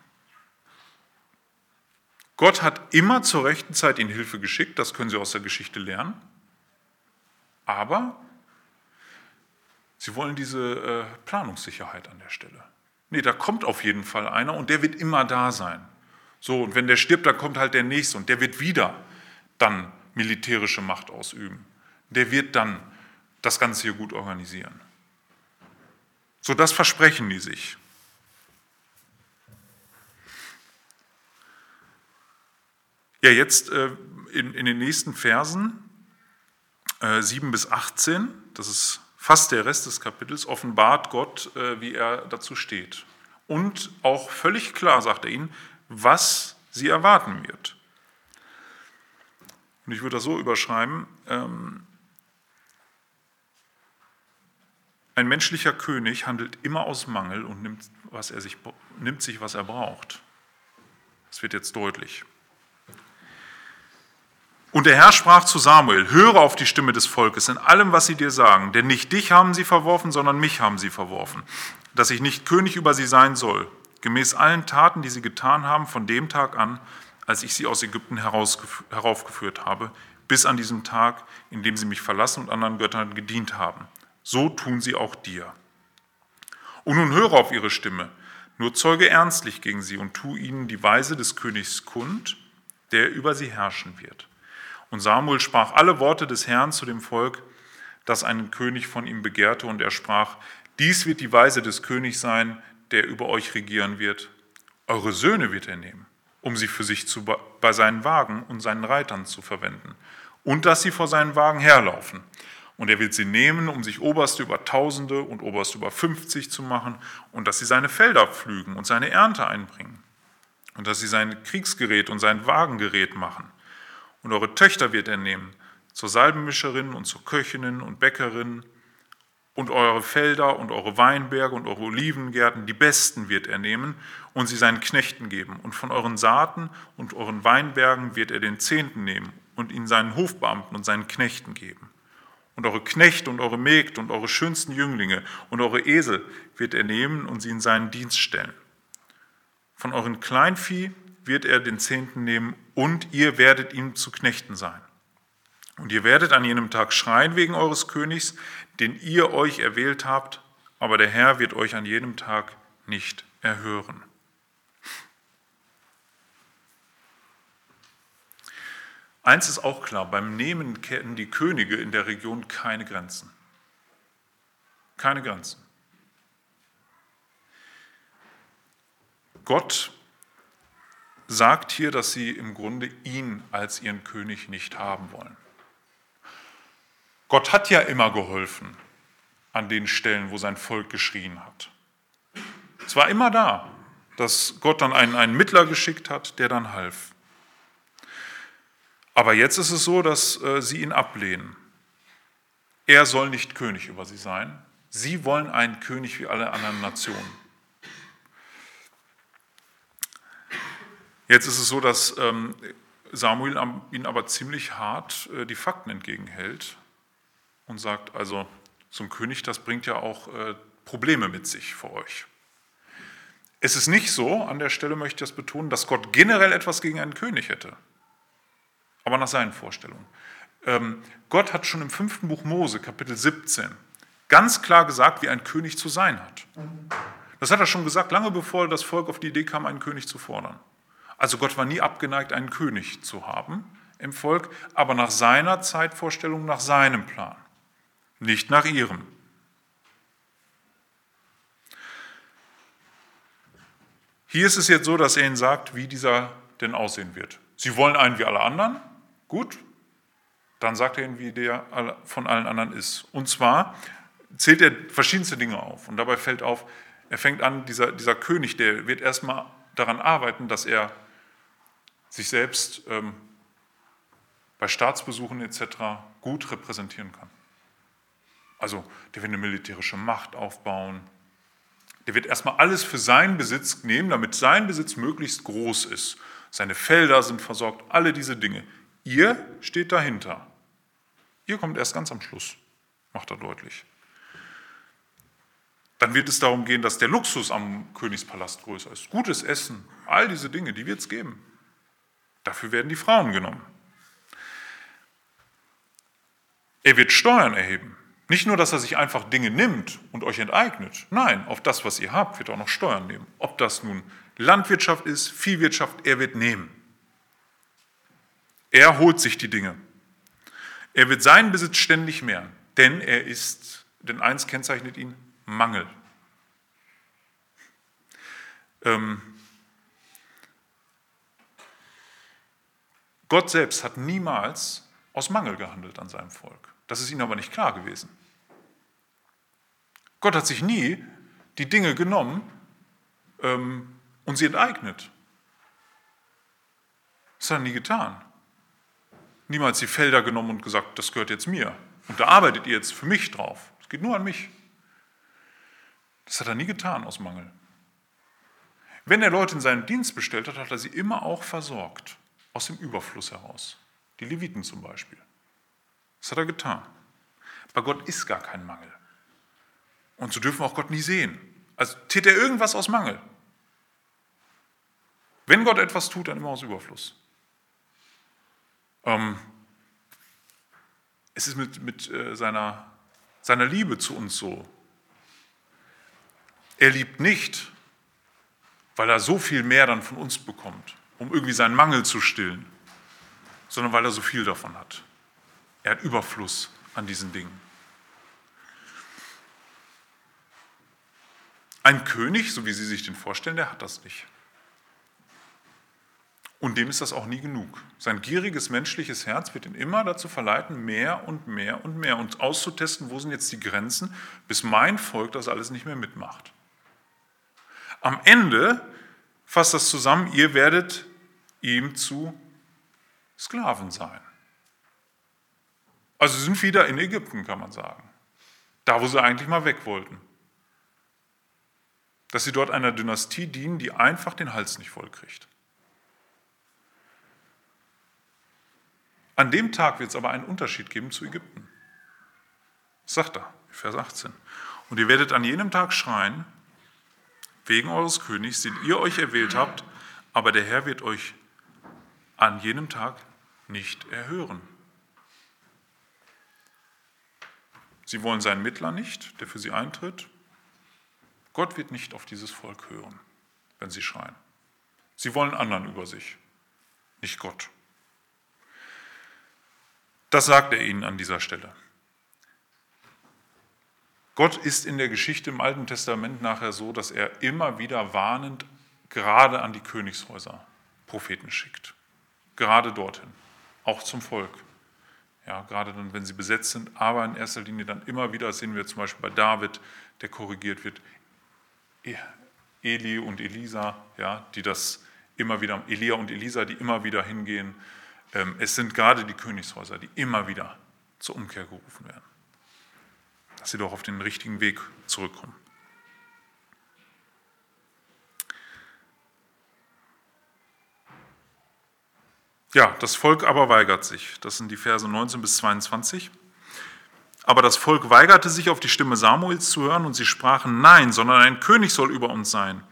Gott hat immer zur rechten Zeit ihnen Hilfe geschickt, das können Sie aus der Geschichte lernen. Aber sie wollen diese äh, Planungssicherheit an der Stelle. Nee, da kommt auf jeden Fall einer und der wird immer da sein. So, und wenn der stirbt, dann kommt halt der nächste und der wird wieder dann militärische Macht ausüben. Der wird dann das Ganze hier gut organisieren. So das versprechen die sich. Ja, jetzt äh, in, in, den nächsten Versen äh, 7 bis 18, das ist fast der Rest des Kapitels, offenbart Gott, äh, wie er dazu steht. Und auch völlig klar sagt er ihnen, was sie erwarten wird. Und ich würde das so überschreiben, ähm, ein menschlicher König handelt immer aus Mangel und nimmt, was er sich, nimmt sich, was er braucht. Das wird jetzt deutlich. Und der Herr sprach zu Samuel, höre auf die Stimme des Volkes in allem, was sie dir sagen, denn nicht dich haben sie verworfen, sondern mich haben sie verworfen, dass ich nicht König über sie sein soll, gemäß allen Taten, die sie getan haben, von dem Tag an, als ich sie aus Ägypten heraufgeführt habe, bis an diesen Tag, in dem sie mich verlassen und anderen Göttern gedient haben. So tun sie auch dir. Und nun höre auf ihre Stimme, nur zeuge ernstlich gegen sie und tu ihnen die Weise des Königs kund, der über sie herrschen wird. Und Samuel sprach alle Worte des Herrn zu dem Volk, das einen König von ihm begehrte, und er sprach, dies wird die Weise des Königs sein, der über euch regieren wird. Eure Söhne wird er nehmen, um sie für sich zu, bei seinen Wagen und seinen Reitern zu verwenden, und dass sie vor seinen Wagen herlaufen. Und er wird sie nehmen, um sich Oberste über Tausende und Oberste über fünfzig zu machen, und dass sie seine Felder pflügen und seine Ernte einbringen, und dass sie sein Kriegsgerät und sein Wagengerät machen und eure Töchter wird er nehmen, zur Salbenmischerin und zur Köchinnen und Bäckerin, und eure Felder und eure Weinberge und eure Olivengärten, die besten wird er nehmen und sie seinen Knechten geben. Und von euren Saaten und euren Weinbergen wird er den Zehnten nehmen und ihn seinen Hofbeamten und seinen Knechten geben. Und eure Knechte und eure Mägde und eure schönsten Jünglinge und eure Esel wird er nehmen und sie in seinen Dienst stellen. Von euren Kleinvieh wird er den Zehnten nehmen und ihr werdet ihm zu Knechten sein. Und ihr werdet an jenem Tag schreien wegen eures Königs, den ihr euch erwählt habt, aber der Herr wird euch an jenem Tag nicht erhören. Eins ist auch klar, beim Nehmen kennen die Könige in der Region keine Grenzen. Keine Grenzen. Gott sagt hier, dass sie im Grunde ihn als ihren König nicht haben wollen. Gott hat ja immer geholfen an den Stellen, wo sein Volk geschrien hat. Es war immer da, dass Gott dann einen, einen Mittler geschickt hat, der dann half. Aber jetzt ist es so, dass äh, sie ihn ablehnen. Er soll nicht König über sie sein. Sie wollen einen König wie alle anderen Nationen. Jetzt ist es so, dass ähm, Samuel ihnen aber ziemlich hart äh, die Fakten entgegenhält und sagt, also zum König, das bringt ja auch äh, Probleme mit sich für euch. Es ist nicht so, an der Stelle möchte ich das betonen, dass Gott generell etwas gegen einen König hätte, aber nach seinen Vorstellungen. Ähm, Gott hat schon im fünften Buch Mose, Kapitel 17, ganz klar gesagt, wie ein König zu sein hat. Das hat er schon gesagt, lange bevor das Volk auf die Idee kam, einen König zu fordern. Also Gott war nie abgeneigt, einen König zu haben im Volk, aber nach seiner Zeitvorstellung, nach seinem Plan, nicht nach ihrem. Hier ist es jetzt so, dass er ihnen sagt, wie dieser denn aussehen wird. Sie wollen einen wie alle anderen, gut, dann sagt er ihnen, wie der von allen anderen ist. Und zwar zählt er verschiedenste Dinge auf. Und dabei fällt auf, er fängt an, dieser, dieser König, der wird erstmal daran arbeiten, dass er sich selbst ähm, bei Staatsbesuchen etc. gut repräsentieren kann. Also der wird eine militärische Macht aufbauen. Der wird erstmal alles für seinen Besitz nehmen, damit sein Besitz möglichst groß ist. Seine Felder sind versorgt, alle diese Dinge. Ihr steht dahinter. Ihr kommt erst ganz am Schluss, macht er deutlich. Dann wird es darum gehen, dass der Luxus am Königspalast größer ist. Gutes Essen, all diese Dinge, die wird es geben. Dafür werden die Frauen genommen. Er wird Steuern erheben. Nicht nur, dass er sich einfach Dinge nimmt und euch enteignet. Nein, auf das, was ihr habt, wird er auch noch Steuern nehmen. Ob das nun Landwirtschaft ist, Viehwirtschaft, er wird nehmen. Er holt sich die Dinge. Er wird seinen Besitz ständig mehren, denn er ist, denn eins kennzeichnet ihn, Mangel. Ähm, Gott selbst hat niemals aus Mangel gehandelt an seinem Volk. Das ist ihnen aber nicht klar gewesen. Gott hat sich nie die Dinge genommen ähm, und sie enteignet. Das hat er nie getan. Niemals die Felder genommen und gesagt, das gehört jetzt mir. Und da arbeitet ihr jetzt für mich drauf. Es geht nur an mich. Das hat er nie getan aus Mangel. Wenn er Leute in seinen Dienst bestellt hat, hat er sie immer auch versorgt, aus dem Überfluss heraus. Die Leviten zum Beispiel. Das hat er getan. Bei Gott ist gar kein Mangel. Und so dürfen wir auch Gott nie sehen. Also tät er irgendwas aus Mangel. Wenn Gott etwas tut, dann immer aus Überfluss. Ähm, es ist mit, mit äh, seiner, seiner Liebe zu uns so. Er liebt nicht, weil er so viel mehr dann von uns bekommt, um irgendwie seinen Mangel zu stillen, sondern weil er so viel davon hat. Er hat Überfluss an diesen Dingen. Ein König, so wie Sie sich den vorstellen, der hat das nicht. Und dem ist das auch nie genug. Sein gieriges menschliches Herz wird ihn immer dazu verleiten, mehr und mehr und mehr und auszutesten, wo sind jetzt die Grenzen, bis mein Volk das alles nicht mehr mitmacht. Am Ende fasst das zusammen, ihr werdet ihm zu Sklaven sein. Also sind wieder in Ägypten, kann man sagen. Da, wo sie eigentlich mal weg wollten. Dass sie dort einer Dynastie dienen, die einfach den Hals nicht voll kriegt. An dem Tag wird es aber einen Unterschied geben zu Ägypten. Das sagt er, Vers 18. Und ihr werdet an jenem Tag schreien, wegen eures Königs, den ihr euch erwählt habt, aber der Herr wird euch an jenem Tag nicht erhören. Sie wollen seinen Mittler nicht, der für sie eintritt. Gott wird nicht auf dieses Volk hören, wenn sie schreien. Sie wollen anderen über sich, nicht Gott. Das sagt er ihnen an dieser Stelle. Gott ist in der Geschichte im Alten Testament nachher so, dass er immer wieder warnend gerade an die Königshäuser Propheten schickt. Gerade dorthin, auch zum Volk. Ja, gerade dann, wenn sie besetzt sind, aber in erster Linie dann immer wieder, sehen wir zum Beispiel bei David, der korrigiert wird, Eli und Elisa, ja, die das immer wieder, Elia und Elisa, die immer wieder hingehen. Ähm, es sind gerade die Königshäuser, die immer wieder zur Umkehr gerufen werden, dass sie doch auf den richtigen Weg zurückkommen. Ja, das Volk aber weigert sich. Das sind die Verse 19 bis 22. Aber das Volk weigerte sich, auf die Stimme Samuels zu hören, und sie sprachen, nein, sondern ein König soll über uns sein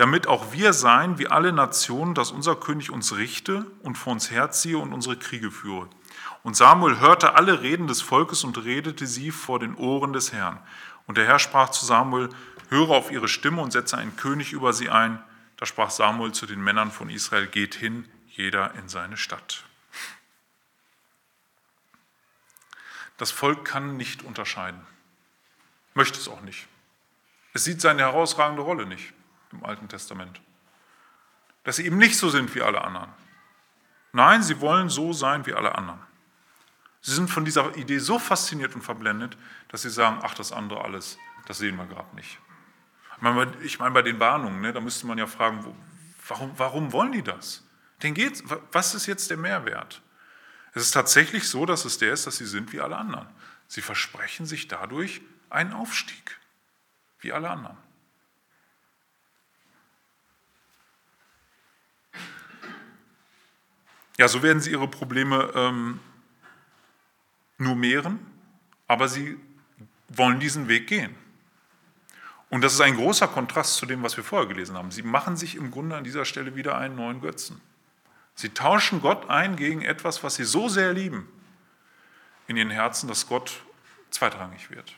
damit auch wir seien wie alle Nationen, dass unser König uns richte und vor uns herziehe und unsere Kriege führe. Und Samuel hörte alle Reden des Volkes und redete sie vor den Ohren des Herrn. Und der Herr sprach zu Samuel, höre auf ihre Stimme und setze einen König über sie ein. Da sprach Samuel zu den Männern von Israel, geht hin, jeder in seine Stadt. Das Volk kann nicht unterscheiden, möchte es auch nicht. Es sieht seine herausragende Rolle nicht im Alten Testament. Dass sie eben nicht so sind wie alle anderen. Nein, sie wollen so sein wie alle anderen. Sie sind von dieser Idee so fasziniert und verblendet, dass sie sagen, ach, das andere alles, das sehen wir gerade nicht. Ich meine, bei den Warnungen, ne, da müsste man ja fragen, warum, warum wollen die das? Den geht's, was ist jetzt der Mehrwert? Es ist tatsächlich so, dass es der ist, dass sie sind wie alle anderen. Sie versprechen sich dadurch einen Aufstieg, wie alle anderen. Ja, so werden sie ihre Probleme ähm, nur mehren, aber sie wollen diesen Weg gehen. Und das ist ein großer Kontrast zu dem, was wir vorher gelesen haben. Sie machen sich im Grunde an dieser Stelle wieder einen neuen Götzen. Sie tauschen Gott ein gegen etwas, was sie so sehr lieben in ihren Herzen, dass Gott zweitrangig wird.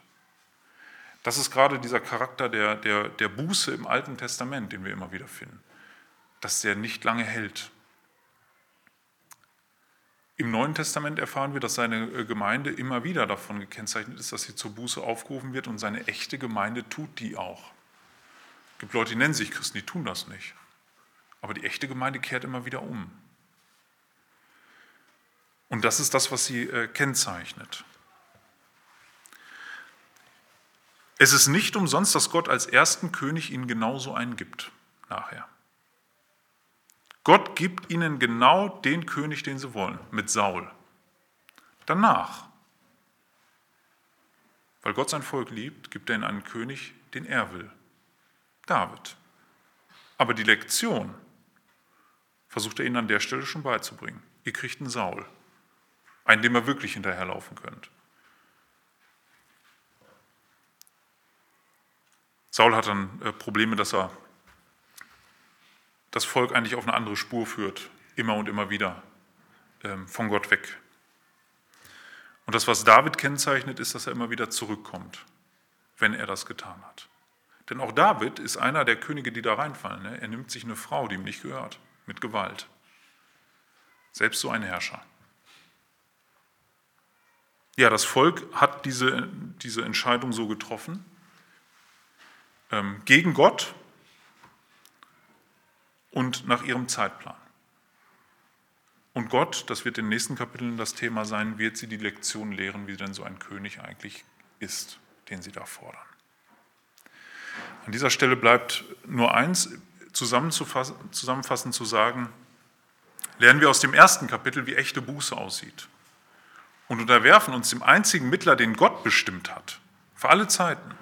Das ist gerade dieser Charakter der, der, der Buße im Alten Testament, den wir immer wieder finden, dass der nicht lange hält, im Neuen Testament erfahren wir, dass seine äh, Gemeinde immer wieder davon gekennzeichnet ist, dass sie zur Buße aufgerufen wird und seine echte Gemeinde tut die auch. gibt Leute, die nennen sich Christen, die tun das nicht. Aber die echte Gemeinde kehrt immer wieder um. Und das ist das, was sie äh, kennzeichnet. Es ist nicht umsonst, dass Gott als ersten König ihnen genauso einen gibt nachher. Gott gibt ihnen genau den König, den sie wollen, mit Saul. Danach, weil Gott sein Volk liebt, gibt er ihnen einen König, den er will, David. Aber die Lektion versucht er ihnen an der Stelle schon beizubringen. Ihr kriegt einen Saul, einen, dem ihr wirklich hinterherlaufen könnt. Saul hat dann äh, Probleme, dass er das Volk eigentlich auf eine andere Spur führt, immer und immer wieder ähm, von Gott weg. Und das, was David kennzeichnet, ist, dass er immer wieder zurückkommt, wenn er das getan hat. Denn auch David ist einer der Könige, die da reinfallen. Ne? Er nimmt sich eine Frau, die ihm nicht gehört, mit Gewalt. Selbst so ein Herrscher. Ja, das Volk hat diese, diese Entscheidung so getroffen. Ähm, gegen Gott und nach ihrem Zeitplan. Und Gott, das wird in den nächsten Kapiteln das Thema sein, wird sie die Lektion lehren, wie denn so ein König eigentlich ist, den sie da fordern. An dieser Stelle bleibt nur eins zusammenfassend zu sagen, lernen wir aus dem ersten Kapitel, wie echte Buße aussieht und unterwerfen uns dem einzigen Mittler, den Gott bestimmt hat, für alle Zeiten,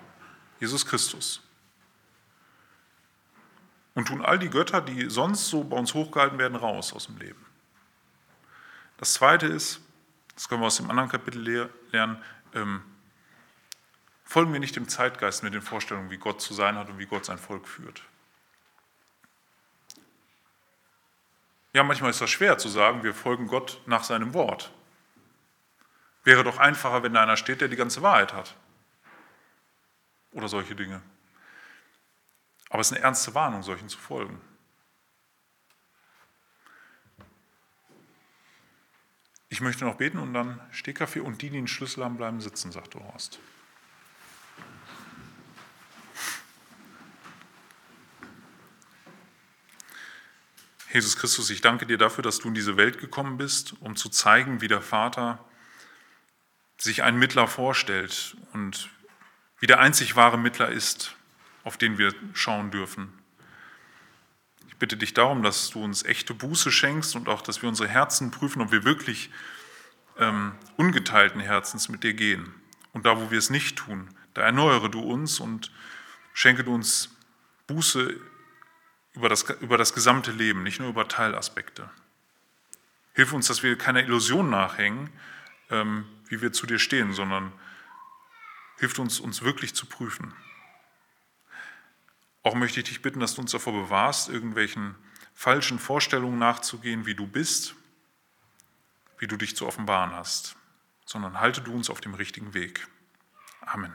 Jesus Christus und tun all die Götter, die sonst so bei uns hochgehalten werden, raus aus dem Leben. Das Zweite ist, das können wir aus dem anderen Kapitel lernen, ähm, folgen wir nicht dem Zeitgeist mit den Vorstellungen, wie Gott zu sein hat und wie Gott sein Volk führt. Ja, manchmal ist das schwer zu sagen, wir folgen Gott nach seinem Wort. Wäre doch einfacher, wenn da einer steht, der die ganze Wahrheit hat. Oder solche Dinge. Aber es ist eine ernste Warnung, solchen zu folgen. Ich möchte noch beten und dann Stehkaffee und die, die den Schlüssel haben, bleiben sitzen, sagte Horst. Jesus Christus, ich danke dir dafür, dass du in diese Welt gekommen bist, um zu zeigen, wie der Vater sich einen Mittler vorstellt und wie der einzig wahre Mittler ist auf den wir schauen dürfen. Ich bitte dich darum, dass du uns echte Buße schenkst und auch, dass wir unsere Herzen prüfen, ob wir wirklich ähm, ungeteilten Herzens mit dir gehen. Und da, wo wir es nicht tun, da erneuere du uns und schenke du uns Buße über das, über das gesamte Leben, nicht nur über Teilaspekte. Hilf uns, dass wir keiner Illusion nachhängen, ähm, wie wir zu dir stehen, sondern hilf uns, uns wirklich zu prüfen. Auch möchte ich dich bitten, dass du uns davor bewahrst, irgendwelchen falschen Vorstellungen nachzugehen, wie du bist, wie du dich zu offenbaren hast, sondern halte du uns auf dem richtigen Weg. Amen.